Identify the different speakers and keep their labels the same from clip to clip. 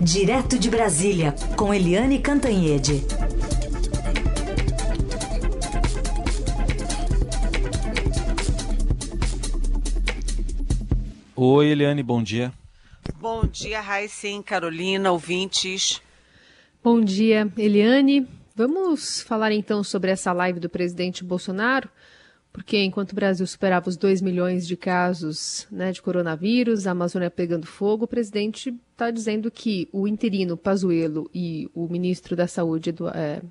Speaker 1: Direto de Brasília, com Eliane Cantanhede.
Speaker 2: Oi, Eliane, bom dia.
Speaker 3: Bom dia, Raíssen, Carolina, ouvintes.
Speaker 4: Bom dia, Eliane. Vamos falar então sobre essa live do presidente Bolsonaro, porque enquanto o Brasil superava os 2 milhões de casos né, de coronavírus, a Amazônia pegando fogo, o presidente está dizendo que o interino Pazuello e o ministro da Saúde, do, é,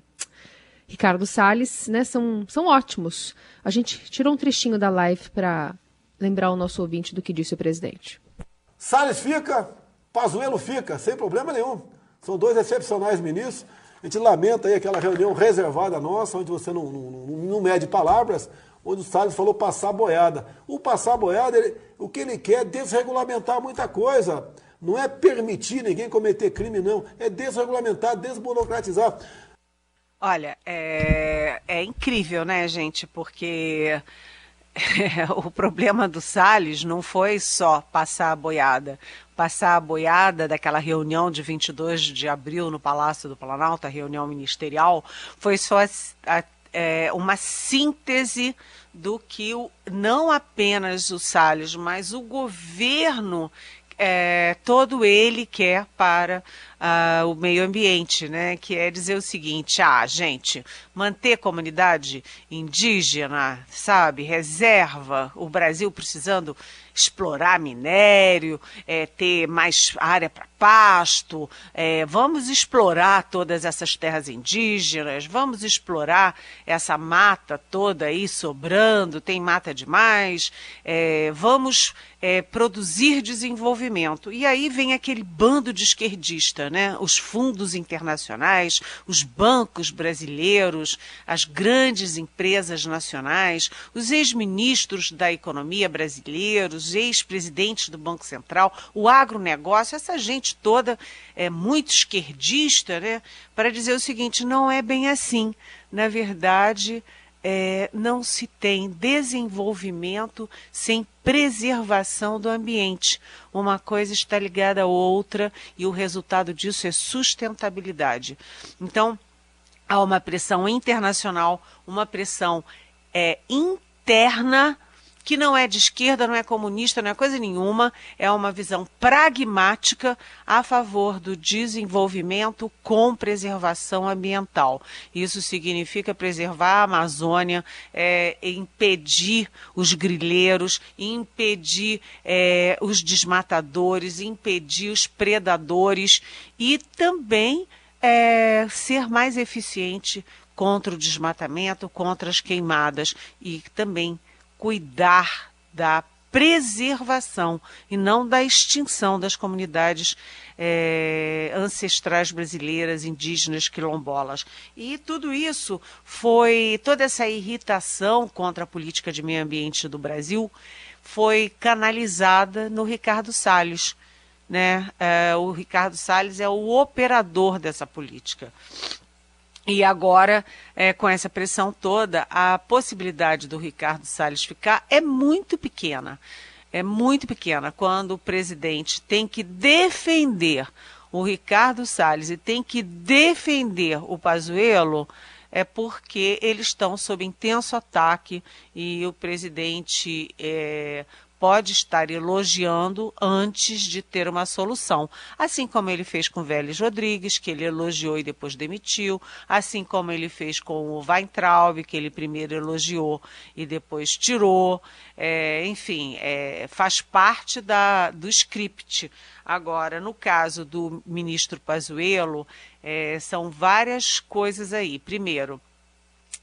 Speaker 4: Ricardo Salles, né, são, são ótimos. A gente tirou um trechinho da live para lembrar o nosso ouvinte do que disse o presidente.
Speaker 5: Salles fica, Pazuello fica, sem problema nenhum. São dois excepcionais ministros. A gente lamenta aí aquela reunião reservada nossa, onde você não, não, não mede palavras, onde o Salles falou passar boiada. O passar boiada, ele, o que ele quer é desregulamentar muita coisa. Não é permitir ninguém cometer crime, não. É desregulamentar, desburocratizar.
Speaker 3: Olha, é, é incrível, né, gente? Porque o problema do Salles não foi só passar a boiada. Passar a boiada daquela reunião de 22 de abril no Palácio do Planalto, a reunião ministerial, foi só a, a, é, uma síntese do que o, não apenas o Salles, mas o governo é, todo ele quer para uh, o meio ambiente, né? Que é dizer o seguinte: ah, gente, manter comunidade indígena, sabe, reserva, o Brasil precisando explorar minério, é, ter mais área para pasto, é, vamos explorar todas essas terras indígenas, vamos explorar essa mata toda aí sobrando, tem mata demais, é, vamos é, produzir desenvolvimento. E aí vem aquele bando de esquerdista, né? Os fundos internacionais, os bancos brasileiros, as grandes empresas nacionais, os ex-ministros da economia brasileiros, ex-presidentes do Banco Central, o agronegócio, essa gente toda é muito esquerdista, né? Para dizer o seguinte, não é bem assim. Na verdade, é, não se tem desenvolvimento sem preservação do ambiente. Uma coisa está ligada à outra e o resultado disso é sustentabilidade. Então, há uma pressão internacional, uma pressão é, interna que não é de esquerda, não é comunista, não é coisa nenhuma, é uma visão pragmática a favor do desenvolvimento com preservação ambiental. Isso significa preservar a Amazônia, é, impedir os grileiros, impedir é, os desmatadores, impedir os predadores e também é, ser mais eficiente contra o desmatamento, contra as queimadas e também cuidar da preservação e não da extinção das comunidades é, ancestrais brasileiras, indígenas, quilombolas. E tudo isso foi, toda essa irritação contra a política de meio ambiente do Brasil foi canalizada no Ricardo Salles. Né? É, o Ricardo Salles é o operador dessa política. E agora, é, com essa pressão toda, a possibilidade do Ricardo Salles ficar é muito pequena. É muito pequena. Quando o presidente tem que defender o Ricardo Salles e tem que defender o Pazuello, é porque eles estão sob intenso ataque e o presidente é, pode estar elogiando antes de ter uma solução. Assim como ele fez com Vélez Rodrigues, que ele elogiou e depois demitiu, assim como ele fez com o Weintraub, que ele primeiro elogiou e depois tirou. É, enfim, é, faz parte da, do script. Agora, no caso do ministro Pazuello, é, são várias coisas aí. Primeiro,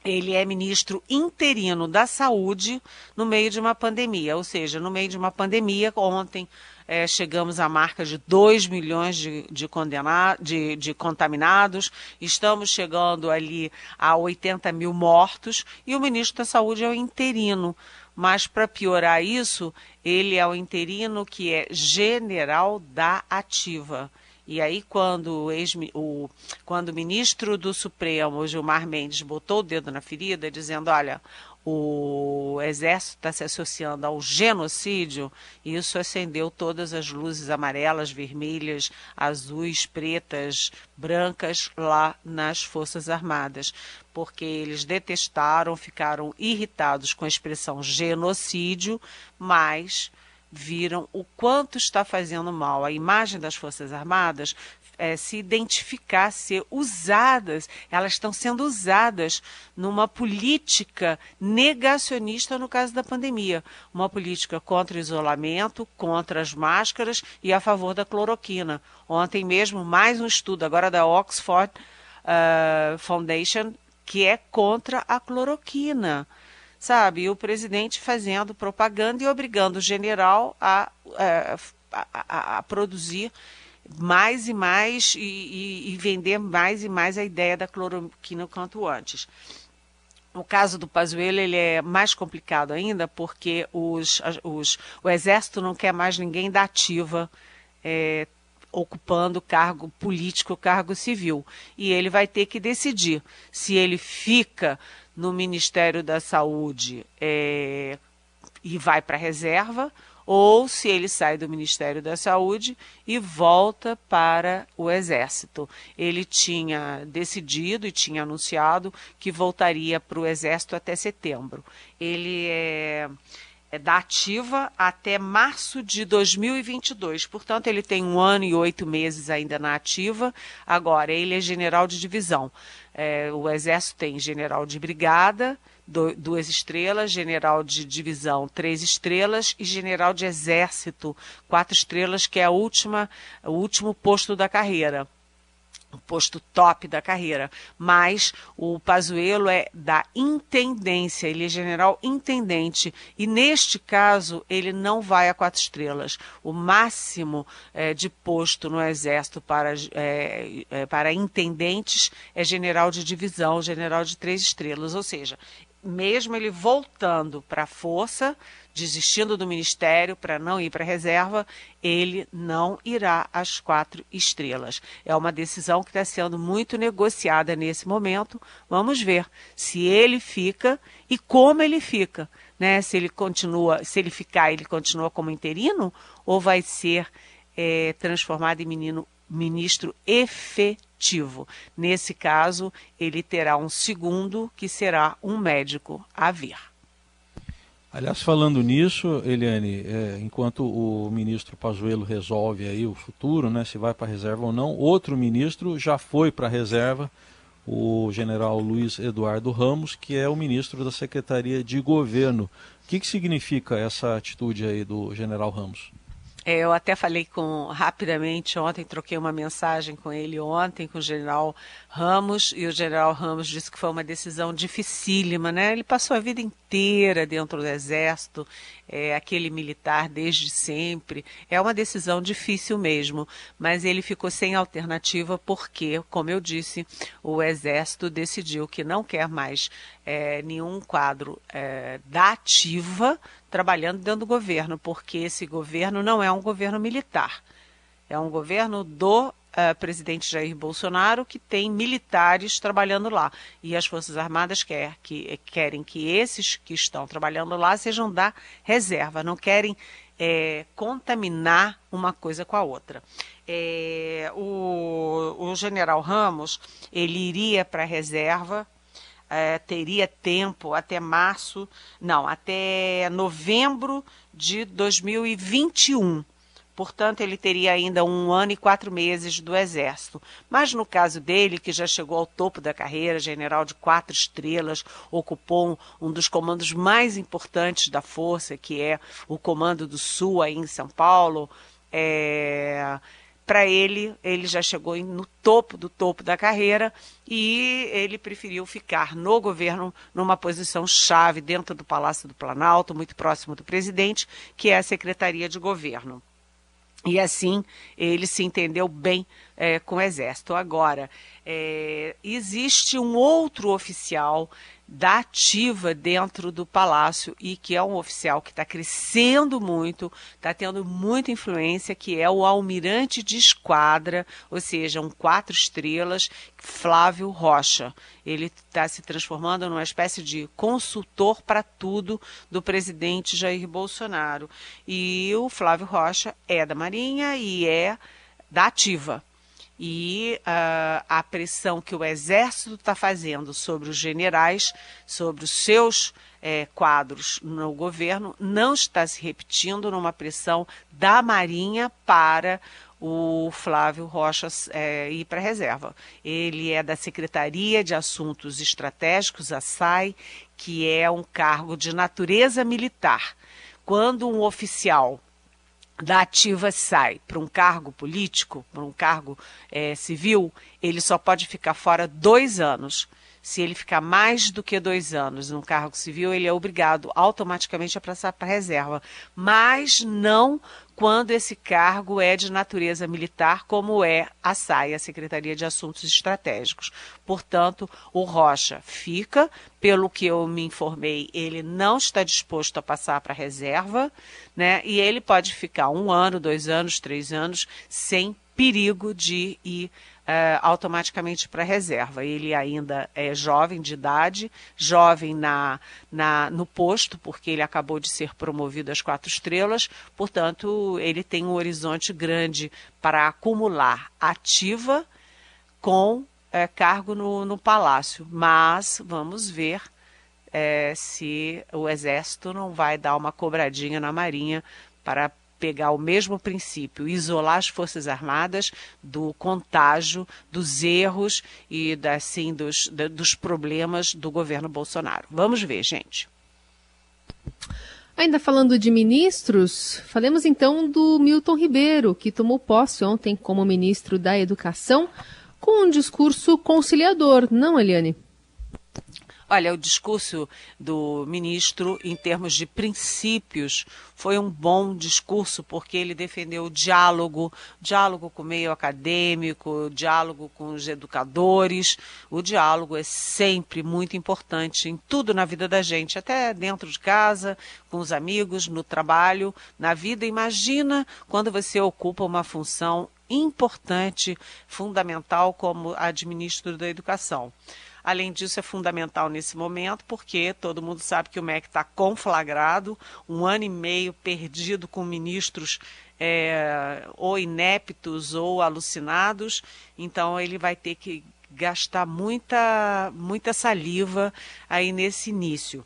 Speaker 3: ele é ministro interino da saúde no meio de uma pandemia, ou seja, no meio de uma pandemia, ontem é, chegamos à marca de 2 milhões de, de, de, de contaminados, estamos chegando ali a 80 mil mortos, e o ministro da Saúde é o interino. Mas, para piorar isso, ele é o interino que é general da ativa. E aí, quando o, ex, o, quando o ministro do Supremo, Gilmar Mendes, botou o dedo na ferida, dizendo: olha, o exército está se associando ao genocídio, isso acendeu todas as luzes amarelas, vermelhas, azuis, pretas, brancas lá nas Forças Armadas, porque eles detestaram, ficaram irritados com a expressão genocídio, mas viram o quanto está fazendo mal a imagem das Forças Armadas é, se identificar, ser usadas, elas estão sendo usadas numa política negacionista no caso da pandemia. Uma política contra o isolamento, contra as máscaras e a favor da cloroquina. Ontem mesmo, mais um estudo, agora da Oxford uh, Foundation, que é contra a cloroquina sabe? E o presidente fazendo propaganda e obrigando o general a, é, a, a, a produzir mais e mais e, e, e, vender mais e mais a ideia da cloroquina quanto antes. O caso do Pazuello ele é mais complicado ainda porque os, os, o exército não quer mais ninguém da ativa é, ocupando cargo político, cargo civil. E ele vai ter que decidir se ele fica no Ministério da Saúde é, e vai para a reserva ou se ele sai do Ministério da Saúde e volta para o Exército. Ele tinha decidido e tinha anunciado que voltaria para o Exército até setembro. Ele é, da ativa até março de 2022, portanto, ele tem um ano e oito meses ainda na ativa. Agora, ele é general de divisão. É, o Exército tem general de brigada do, duas estrelas, general de divisão, três estrelas, e general de exército, quatro estrelas, que é a última, o último posto da carreira o posto top da carreira, mas o Pazuello é da intendência, ele é general intendente. E neste caso ele não vai a quatro estrelas. O máximo é, de posto no exército para, é, é, para intendentes é general de divisão, general de três estrelas, ou seja, mesmo ele voltando para a força, desistindo do ministério para não ir para a reserva, ele não irá às quatro estrelas. É uma decisão que está sendo muito negociada nesse momento. Vamos ver se ele fica e como ele fica. Né? Se ele continua, se ele ficar, ele continua como interino ou vai ser é, transformado em menino, ministro efetivo. Nesse caso, ele terá um segundo, que será um médico a vir.
Speaker 2: Aliás, falando nisso, Eliane, é, enquanto o ministro Pazuello resolve aí o futuro, né, se vai para a reserva ou não, outro ministro já foi para a reserva, o general Luiz Eduardo Ramos, que é o ministro da Secretaria de Governo. O que, que significa essa atitude aí do general Ramos?
Speaker 3: É, eu até falei com rapidamente ontem, troquei uma mensagem com ele ontem, com o general Ramos, e o general Ramos disse que foi uma decisão dificílima, né? Ele passou a vida inteira dentro do Exército, é, aquele militar desde sempre. É uma decisão difícil mesmo, mas ele ficou sem alternativa porque, como eu disse, o Exército decidiu que não quer mais é, nenhum quadro é, da ativa trabalhando dentro do governo, porque esse governo não é um governo militar. É um governo do uh, presidente Jair Bolsonaro que tem militares trabalhando lá. E as Forças Armadas quer, que, querem que esses que estão trabalhando lá sejam da reserva, não querem é, contaminar uma coisa com a outra. É, o, o general Ramos ele iria para a reserva é, teria tempo até março, não, até novembro de 2021. Portanto, ele teria ainda um ano e quatro meses do Exército. Mas no caso dele, que já chegou ao topo da carreira, general de quatro estrelas, ocupou um, dos comandos mais importantes da Força, que é o Comando do Sul, aí em São Paulo. É, para ele, ele já chegou no topo do topo da carreira e ele preferiu ficar no governo numa posição chave dentro do Palácio do Planalto, muito próximo do presidente, que é a Secretaria de Governo. E assim ele se entendeu bem é, com o Exército. Agora, é, existe um outro oficial da ativa dentro do palácio e que é um oficial que está crescendo muito, está tendo muita influência, que é o almirante de esquadra, ou seja, um quatro estrelas, Flávio Rocha. Ele está se transformando numa espécie de consultor para tudo do presidente Jair Bolsonaro. E o Flávio Rocha é da Marinha e é da ativa e uh, a pressão que o Exército está fazendo sobre os generais, sobre os seus eh, quadros no governo, não está se repetindo numa pressão da Marinha para o Flávio Rocha é, ir para a reserva. Ele é da Secretaria de Assuntos Estratégicos, a SAI, que é um cargo de natureza militar. Quando um oficial da ativa sai para um cargo político, para um cargo é, civil, ele só pode ficar fora dois anos. Se ele ficar mais do que dois anos no cargo civil, ele é obrigado automaticamente a passar para a reserva. Mas não quando esse cargo é de natureza militar, como é a SAI, a Secretaria de Assuntos Estratégicos. Portanto, o Rocha fica, pelo que eu me informei, ele não está disposto a passar para a reserva, né? E ele pode ficar um ano, dois anos, três anos, sem perigo de ir uh, automaticamente para a reserva. Ele ainda é jovem de idade, jovem na, na, no posto, porque ele acabou de ser promovido às quatro estrelas, portanto, ele tem um horizonte grande para acumular ativa com é, cargo no, no palácio. Mas vamos ver é, se o Exército não vai dar uma cobradinha na Marinha para pegar o mesmo princípio, isolar as Forças Armadas do contágio, dos erros e assim, dos, dos problemas do governo Bolsonaro. Vamos ver, gente.
Speaker 4: Ainda falando de ministros, falemos então do Milton Ribeiro, que tomou posse ontem como ministro da Educação, com um discurso conciliador, não, Eliane?
Speaker 3: Olha, o discurso do ministro, em termos de princípios, foi um bom discurso, porque ele defendeu o diálogo, diálogo com o meio acadêmico, diálogo com os educadores. O diálogo é sempre muito importante em tudo na vida da gente, até dentro de casa, com os amigos, no trabalho, na vida. Imagina quando você ocupa uma função importante, fundamental, como a de ministro da Educação. Além disso, é fundamental nesse momento, porque todo mundo sabe que o MEC está conflagrado, um ano e meio perdido com ministros é, ou ineptos ou alucinados, então ele vai ter que gastar muita, muita saliva aí nesse início.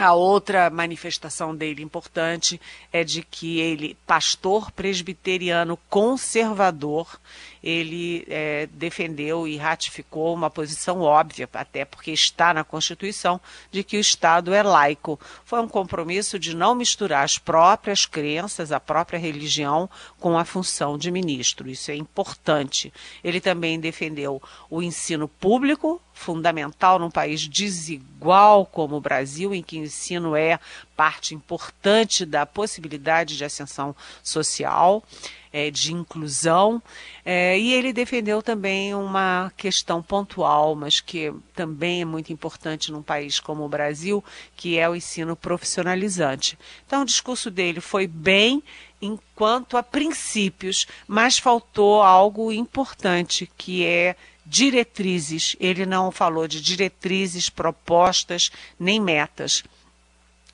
Speaker 3: A outra manifestação dele importante é de que ele, pastor presbiteriano conservador, ele é, defendeu e ratificou uma posição óbvia, até porque está na Constituição, de que o Estado é laico. Foi um compromisso de não misturar as próprias crenças, a própria religião, com a função de ministro. Isso é importante. Ele também defendeu o ensino público, fundamental num país desigual como o Brasil, em que o ensino é parte importante da possibilidade de ascensão social, é, de inclusão. É, e ele defendeu também uma questão pontual, mas que também é muito importante num país como o Brasil, que é o ensino profissionalizante. Então, o discurso dele foi bem enquanto a princípios, mas faltou algo importante, que é diretrizes. Ele não falou de diretrizes, propostas, nem metas.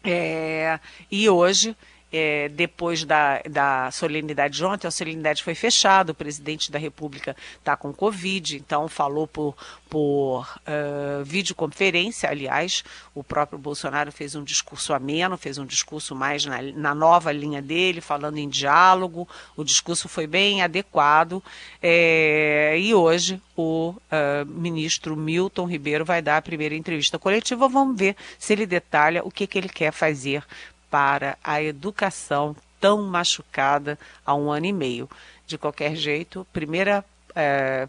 Speaker 3: É, e hoje é, depois da, da solenidade de ontem, a solenidade foi fechada, o presidente da República está com Covid, então falou por, por uh, videoconferência, aliás, o próprio Bolsonaro fez um discurso ameno, fez um discurso mais na, na nova linha dele, falando em diálogo, o discurso foi bem adequado, é, e hoje o uh, ministro Milton Ribeiro vai dar a primeira entrevista coletiva, vamos ver se ele detalha o que, que ele quer fazer para a educação tão machucada há um ano e meio. De qualquer jeito, primeira é,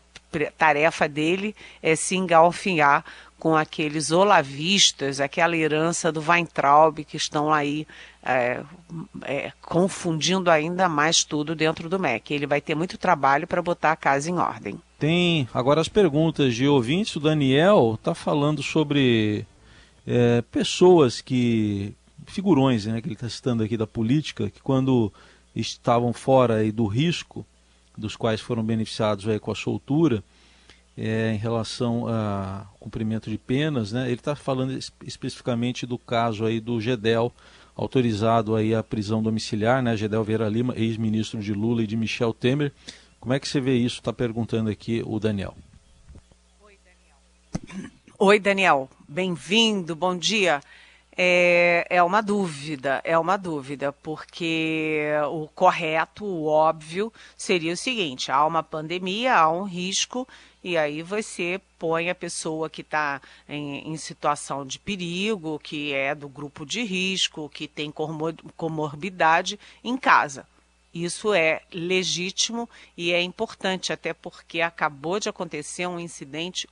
Speaker 3: tarefa dele é se engalfinhar com aqueles olavistas, aquela herança do Weintraub que estão aí é, é, confundindo ainda mais tudo dentro do MEC. Ele vai ter muito trabalho para botar a casa em ordem.
Speaker 2: Tem agora as perguntas de ouvintes. O Daniel está falando sobre é, pessoas que, figurões né, que ele está citando aqui da política, que quando estavam fora aí do risco, dos quais foram beneficiados aí com a soltura, é, em relação ao cumprimento de penas, né, ele está falando especificamente do caso aí do Gedel, autorizado aí a prisão domiciliar, né, Gedel Vieira Lima, ex-ministro de Lula e de Michel Temer. Como é que você vê isso? Está perguntando aqui o Daniel.
Speaker 3: Oi, Daniel. Oi, Daniel. Bem-vindo, bom dia. É, é uma dúvida, é uma dúvida, porque o correto, o óbvio, seria o seguinte: há uma pandemia, há um risco, e aí você põe a pessoa que está em, em, situação de perigo, que é do grupo de risco, que tem comorbidade, em casa. Isso é legítimo e é importante, até porque acabou de acontecer um incidente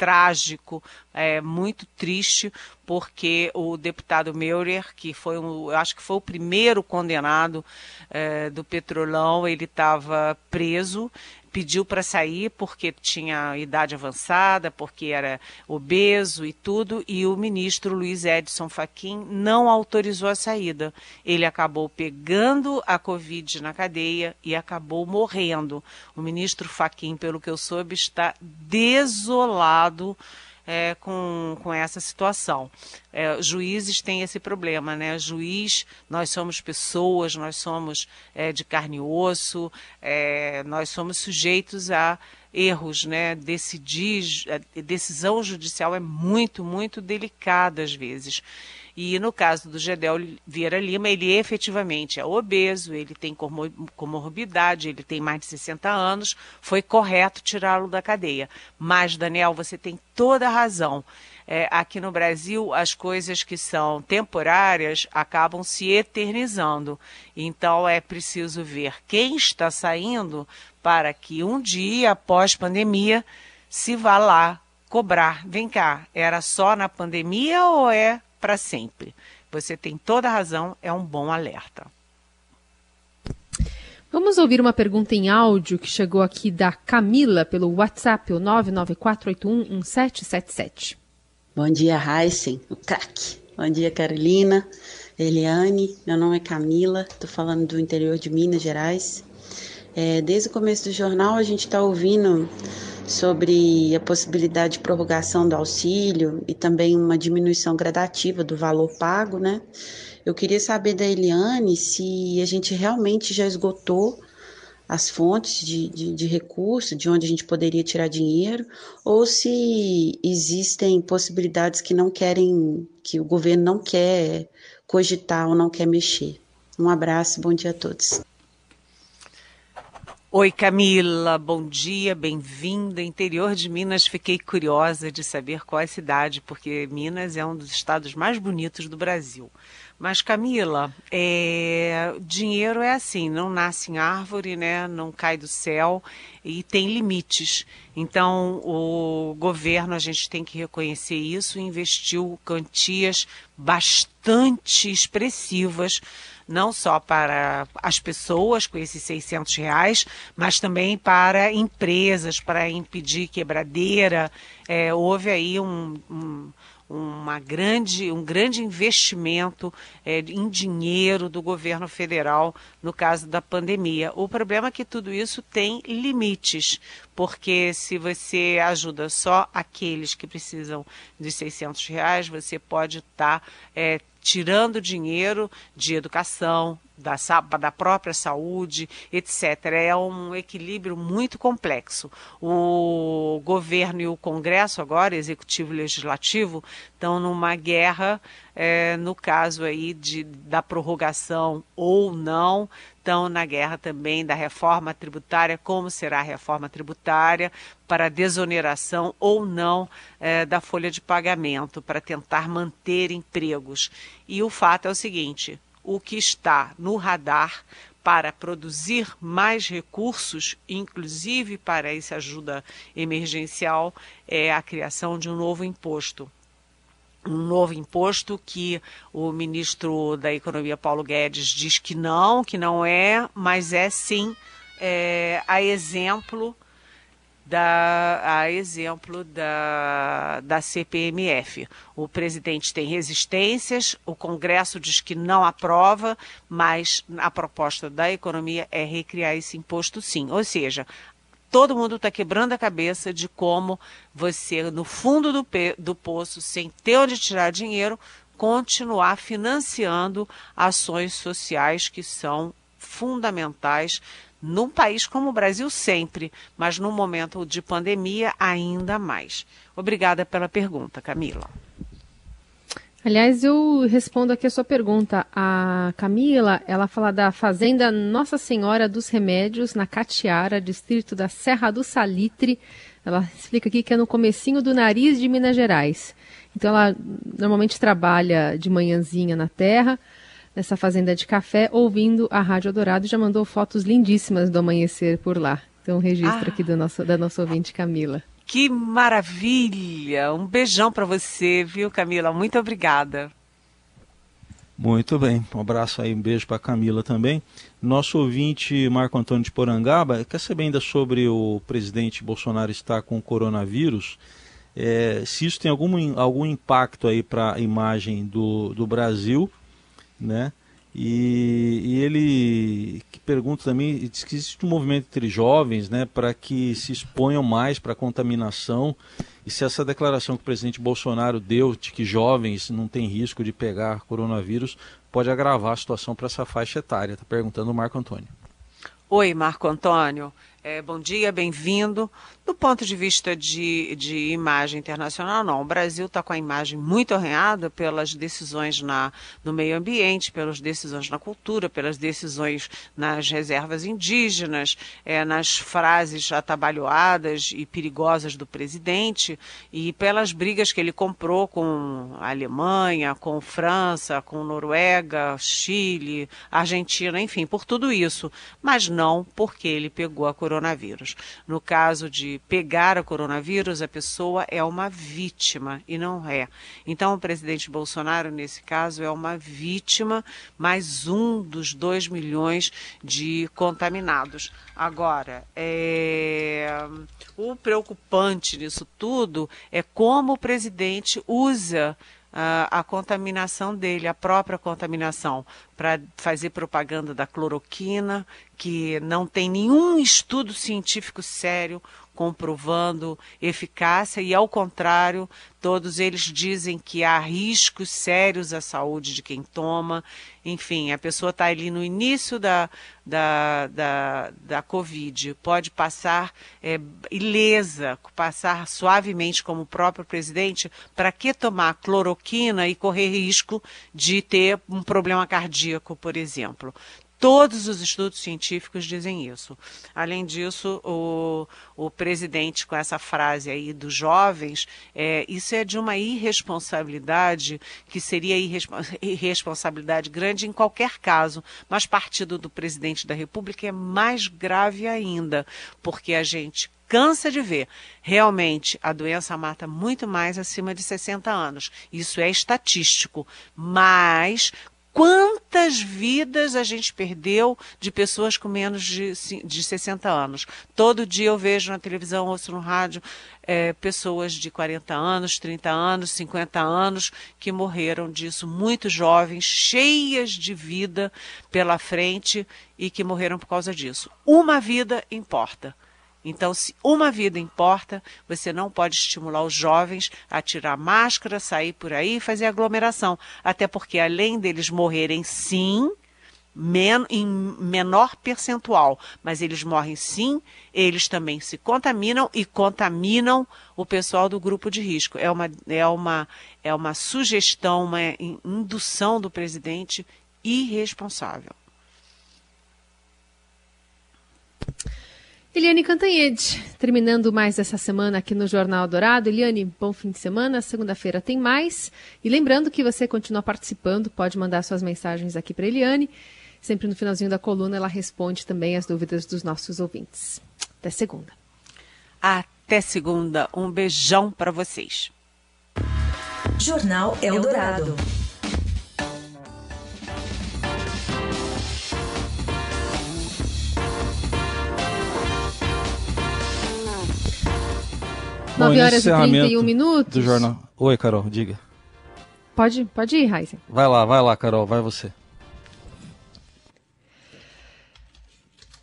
Speaker 3: trágico, é, muito triste, porque o deputado Meurer, que foi um, eu acho que foi o primeiro condenado é, do Petrolão, ele estava preso pediu para sair porque tinha idade avançada, porque era obeso e tudo, e o ministro Luiz Edson Fachin não autorizou a saída. Ele acabou pegando a Covid na cadeia e acabou morrendo. O ministro Fachin, pelo que eu soube, está desolado é, com, com essa situação. É, juízes têm esse problema, né? Juiz, nós somos pessoas, nós somos é, de carne e osso, é, nós somos sujeitos a erros, né? Decidir, a decisão judicial é muito, muito delicada às vezes. E no caso do Gedel Vieira Lima, ele efetivamente é obeso, ele tem comorbidade, ele tem mais de 60 anos, foi correto tirá-lo da cadeia. Mas, Daniel, você tem toda a razão. É, aqui no Brasil, as coisas que são temporárias acabam se eternizando. Então, é preciso ver quem está saindo para que um dia após pandemia se vá lá cobrar. Vem cá, era só na pandemia ou é para sempre. Você tem toda a razão, é um bom alerta.
Speaker 4: Vamos ouvir uma pergunta em áudio que chegou aqui da Camila pelo WhatsApp, o 994811777.
Speaker 6: Bom dia, Heisen, o craque. Bom dia, Carolina, Eliane. Meu nome é Camila, estou falando do interior de Minas Gerais. É, desde o começo do jornal, a gente está ouvindo sobre a possibilidade de prorrogação do auxílio e também uma diminuição gradativa do valor pago, né? Eu queria saber da Eliane se a gente realmente já esgotou as fontes de, de, de recurso, de onde a gente poderia tirar dinheiro, ou se existem possibilidades que não querem, que o governo não quer cogitar ou não quer mexer. Um abraço, bom dia a todos.
Speaker 3: Oi, Camila, bom dia, bem-vinda. Interior de Minas, fiquei curiosa de saber qual é a cidade, porque Minas é um dos estados mais bonitos do Brasil. Mas, Camila, é... dinheiro é assim, não nasce em árvore, né? não cai do céu e tem limites. Então, o governo, a gente tem que reconhecer isso, investiu quantias bastante expressivas não só para as pessoas com esses 600 reais, mas também para empresas, para impedir quebradeira. É, houve aí um, um uma grande, um grande investimento é, em dinheiro do governo federal no caso da pandemia. O problema é que tudo isso tem limites, porque se você ajuda só aqueles que precisam de 600 reais, você pode estar tá, é, tirando dinheiro de educação, da, da própria saúde, etc. É um equilíbrio muito complexo. O governo e o Congresso agora, executivo e legislativo, estão numa guerra, é, no caso aí de, da prorrogação ou não, estão na guerra também da reforma tributária, como será a reforma tributária, para desoneração ou não é, da folha de pagamento, para tentar manter empregos. E o fato é o seguinte: o que está no radar para produzir mais recursos, inclusive para essa ajuda emergencial, é a criação de um novo imposto. Um novo imposto que o ministro da Economia, Paulo Guedes, diz que não, que não é, mas é sim, é, a exemplo da, a exemplo da, da CPMF. O presidente tem resistências, o Congresso diz que não aprova, mas a proposta da economia é recriar esse imposto sim. Ou seja, todo mundo está quebrando a cabeça de como você, no fundo do, do poço, sem ter onde tirar dinheiro, continuar financiando ações sociais que são fundamentais num país como o Brasil sempre, mas num momento de pandemia ainda mais. Obrigada pela pergunta, Camila.
Speaker 4: Aliás, eu respondo aqui a sua pergunta. A Camila, ela fala da Fazenda Nossa Senhora dos Remédios, na Catiara, distrito da Serra do Salitre. Ela explica aqui que é no comecinho do nariz de Minas Gerais. Então ela normalmente trabalha de manhãzinha na terra, nessa fazenda de café, ouvindo a Rádio Dourado, já mandou fotos lindíssimas do amanhecer por lá. Então, registro ah. aqui do nosso, da nossa ouvinte Camila.
Speaker 3: Que maravilha! Um beijão para você, viu, Camila? Muito obrigada.
Speaker 2: Muito bem, um abraço aí, um beijo para Camila também. Nosso ouvinte Marco Antônio de Porangaba quer saber ainda sobre o presidente Bolsonaro estar com o coronavírus. É, se isso tem algum, algum impacto aí para a imagem do, do Brasil né? E, e, ele pergunta também, diz que existe um movimento entre jovens, né, para que se exponham mais para a contaminação. E se essa declaração que o presidente Bolsonaro deu de que jovens não têm risco de pegar coronavírus pode agravar a situação para essa faixa etária? Está perguntando o Marco Antônio.
Speaker 3: Oi, Marco Antônio. É, bom dia, bem-vindo. Do ponto de vista de, de imagem internacional, não. O Brasil está com a imagem muito arranhada pelas decisões na, no meio ambiente, pelas decisões na cultura, pelas decisões nas reservas indígenas, é, nas frases atabalhoadas e perigosas do presidente e pelas brigas que ele comprou com a Alemanha, com França, com Noruega, Chile, Argentina, enfim, por tudo isso. Mas não porque ele pegou a coronavírus. No caso de pegar o coronavírus, a pessoa é uma vítima e não é. Então, o presidente Bolsonaro, nesse caso, é uma vítima, mais um dos dois milhões de contaminados. Agora, é... o preocupante nisso tudo é como o presidente usa a, a contaminação dele, a própria contaminação, para fazer propaganda da cloroquina, que não tem nenhum estudo científico sério comprovando eficácia e, ao contrário, todos eles dizem que há riscos sérios à saúde de quem toma. Enfim, a pessoa está ali no início da, da, da, da Covid, pode passar é, ilesa, passar suavemente, como o próprio presidente, para que tomar cloroquina e correr risco de ter um problema cardíaco, por exemplo? Todos os estudos científicos dizem isso. Além disso, o, o presidente, com essa frase aí dos jovens, é, isso é de uma irresponsabilidade que seria irresponsabilidade grande em qualquer caso, mas partido do presidente da República é mais grave ainda, porque a gente cansa de ver. Realmente, a doença mata muito mais acima de 60 anos. Isso é estatístico. Mas, Quantas vidas a gente perdeu de pessoas com menos de, de 60 anos? Todo dia eu vejo na televisão, ouço no rádio, é, pessoas de 40 anos, 30 anos, 50 anos que morreram disso, muito jovens, cheias de vida pela frente e que morreram por causa disso. Uma vida importa. Então, se uma vida importa, você não pode estimular os jovens a tirar máscara, sair por aí e fazer aglomeração. Até porque, além deles morrerem sim, men em menor percentual, mas eles morrem sim, eles também se contaminam e contaminam o pessoal do grupo de risco. É uma, é uma, é uma sugestão, uma indução do presidente irresponsável.
Speaker 4: Eliane Cantanhede, terminando mais essa semana aqui no Jornal Dourado. Eliane, bom fim de semana. Segunda-feira tem mais. E lembrando que você continua participando, pode mandar suas mensagens aqui para Eliane. Sempre no finalzinho da coluna ela responde também as dúvidas dos nossos ouvintes. Até segunda.
Speaker 3: Até segunda. Um beijão para vocês.
Speaker 1: Jornal Eldorado.
Speaker 4: 9 horas e 31 minutos.
Speaker 2: Do jornal. Oi, Carol, diga.
Speaker 4: Pode, pode ir, Heisen.
Speaker 2: Vai lá, vai lá, Carol, vai você.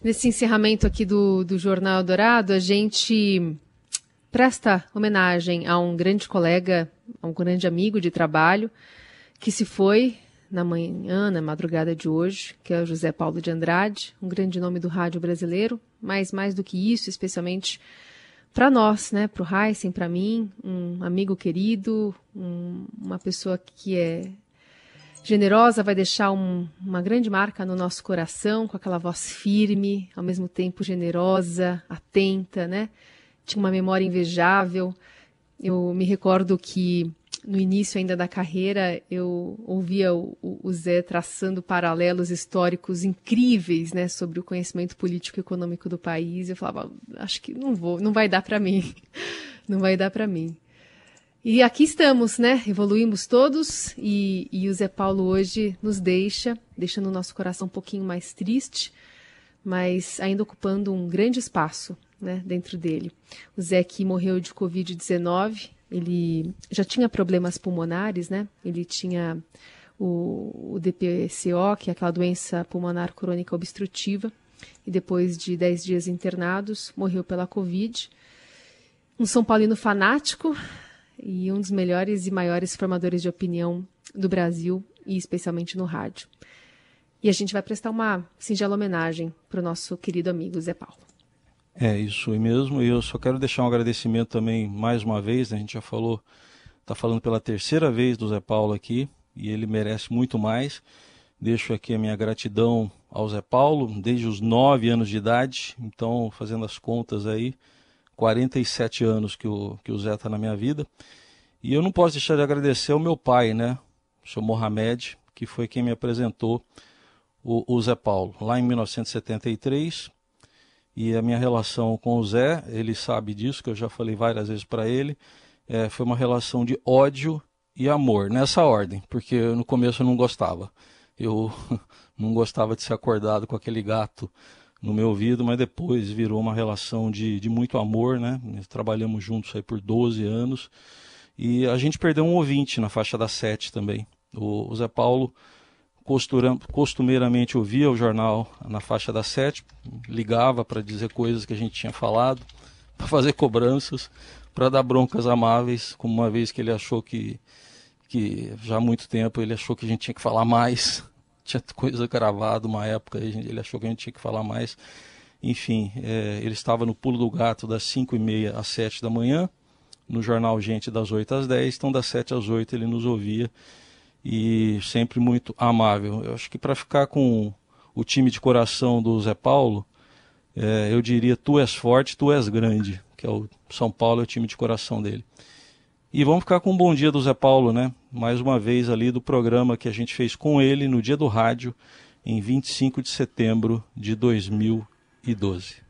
Speaker 4: Nesse encerramento aqui do, do Jornal Dourado, a gente presta homenagem a um grande colega, a um grande amigo de trabalho, que se foi na manhã, na madrugada de hoje, que é o José Paulo de Andrade, um grande nome do rádio brasileiro, mas mais do que isso, especialmente para nós, né, para o Heisen, para mim, um amigo querido, um, uma pessoa que é generosa, vai deixar um, uma grande marca no nosso coração, com aquela voz firme, ao mesmo tempo generosa, atenta, né? Tinha uma memória invejável. Eu me recordo que no início ainda da carreira, eu ouvia o, o, Zé traçando paralelos históricos incríveis, né, sobre o conhecimento político e econômico do país. Eu falava, acho que não vou, não vai dar para mim, não vai dar para mim. E aqui estamos, né? Evoluímos todos e, e o Zé Paulo hoje nos deixa, deixando o nosso coração um pouquinho mais triste, mas ainda ocupando um grande espaço né, dentro dele. O Zé que morreu de Covid-19 ele já tinha problemas pulmonares, né? Ele tinha o, o DPCO, que é aquela doença pulmonar crônica obstrutiva, e depois de 10 dias internados, morreu pela Covid. Um São Paulino fanático e um dos melhores e maiores formadores de opinião do Brasil, e especialmente no rádio. E a gente vai prestar uma singela homenagem para o nosso querido amigo Zé Paulo.
Speaker 2: É isso mesmo, e eu só quero deixar um agradecimento também mais uma vez, né? a gente já falou, está falando pela terceira vez do Zé Paulo aqui, e ele merece muito mais. Deixo aqui a minha gratidão ao Zé Paulo, desde os nove anos de idade, então fazendo as contas aí, 47 anos que o, que o Zé está na minha vida. E eu não posso deixar de agradecer ao meu pai, né, o senhor Mohamed, que foi quem me apresentou o, o Zé Paulo, lá em 1973 e a minha relação com o Zé, ele sabe disso, que eu já falei várias vezes para ele, é, foi uma relação de ódio e amor, nessa ordem, porque no começo eu não gostava. Eu não gostava de ser acordado com aquele gato no meu ouvido, mas depois virou uma relação de, de muito amor, né? Trabalhamos juntos aí por 12 anos. E a gente perdeu um ouvinte na faixa das sete também. O, o Zé Paulo costumeiramente ouvia o jornal na faixa das sete, ligava para dizer coisas que a gente tinha falado, para fazer cobranças, para dar broncas amáveis, como uma vez que ele achou que, que já há muito tempo ele achou que a gente tinha que falar mais, tinha coisa gravada uma época, ele achou que a gente tinha que falar mais. Enfim, é, ele estava no pulo do gato das 5 e meia às 7 da manhã, no jornal Gente das 8 às 10, então das 7 às 8 ele nos ouvia e sempre muito amável. Eu acho que para ficar com o time de coração do Zé Paulo, é, eu diria tu és forte, tu és grande, que é o São Paulo, é o time de coração dele. E vamos ficar com um bom dia do Zé Paulo, né? Mais uma vez ali do programa que a gente fez com ele no dia do rádio, em 25 de setembro de 2012.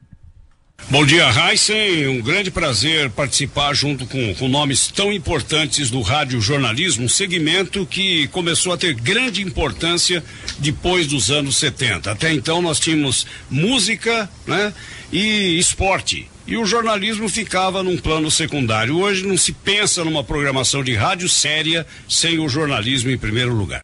Speaker 7: Bom dia, Heisen. Um grande prazer participar junto com, com nomes tão importantes do rádio jornalismo, um segmento que começou a ter grande importância depois dos anos 70. Até então nós tínhamos música né, e esporte. E o jornalismo ficava num plano secundário. Hoje não se pensa numa programação de rádio séria sem o jornalismo em primeiro lugar.